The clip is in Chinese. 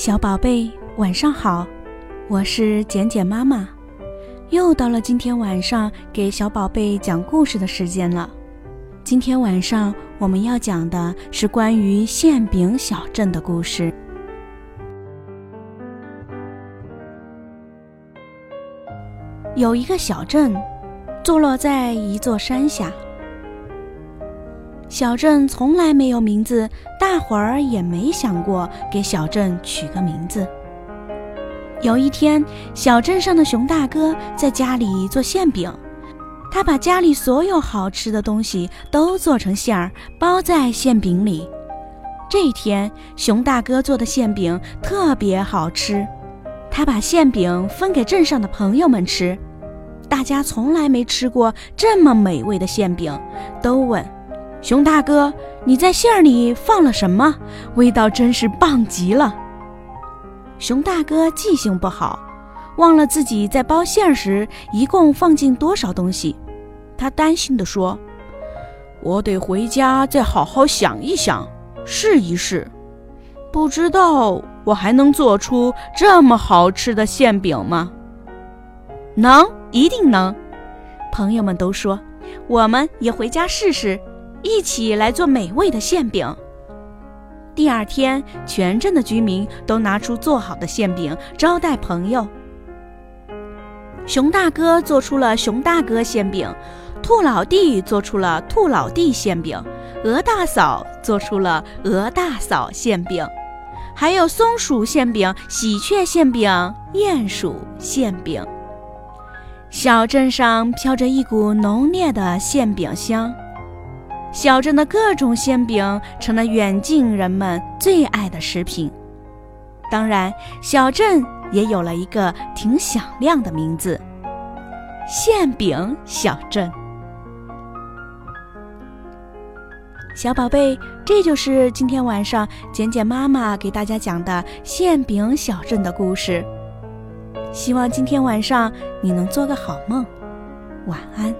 小宝贝，晚上好，我是简简妈妈，又到了今天晚上给小宝贝讲故事的时间了。今天晚上我们要讲的是关于馅饼小镇的故事。有一个小镇，坐落在一座山下。小镇从来没有名字，大伙儿也没想过给小镇取个名字。有一天，小镇上的熊大哥在家里做馅饼，他把家里所有好吃的东西都做成馅儿，包在馅饼里。这一天，熊大哥做的馅饼特别好吃，他把馅饼分给镇上的朋友们吃，大家从来没吃过这么美味的馅饼，都问。熊大哥，你在馅儿里放了什么？味道真是棒极了。熊大哥记性不好，忘了自己在包馅儿时一共放进多少东西。他担心地说：“我得回家再好好想一想，试一试。不知道我还能做出这么好吃的馅饼吗？”能，一定能。朋友们都说：“我们也回家试试。”一起来做美味的馅饼。第二天，全镇的居民都拿出做好的馅饼招待朋友。熊大哥做出了熊大哥馅饼，兔老弟做出了兔老弟馅饼，鹅大嫂做出了鹅大嫂馅饼，还有松鼠馅饼、喜鹊馅饼、鼹鼠馅饼。小镇上飘着一股浓烈的馅饼香。小镇的各种馅饼成了远近人们最爱的食品，当然，小镇也有了一个挺响亮的名字——馅饼小镇。小宝贝，这就是今天晚上简简妈妈给大家讲的馅饼小镇的故事。希望今天晚上你能做个好梦，晚安。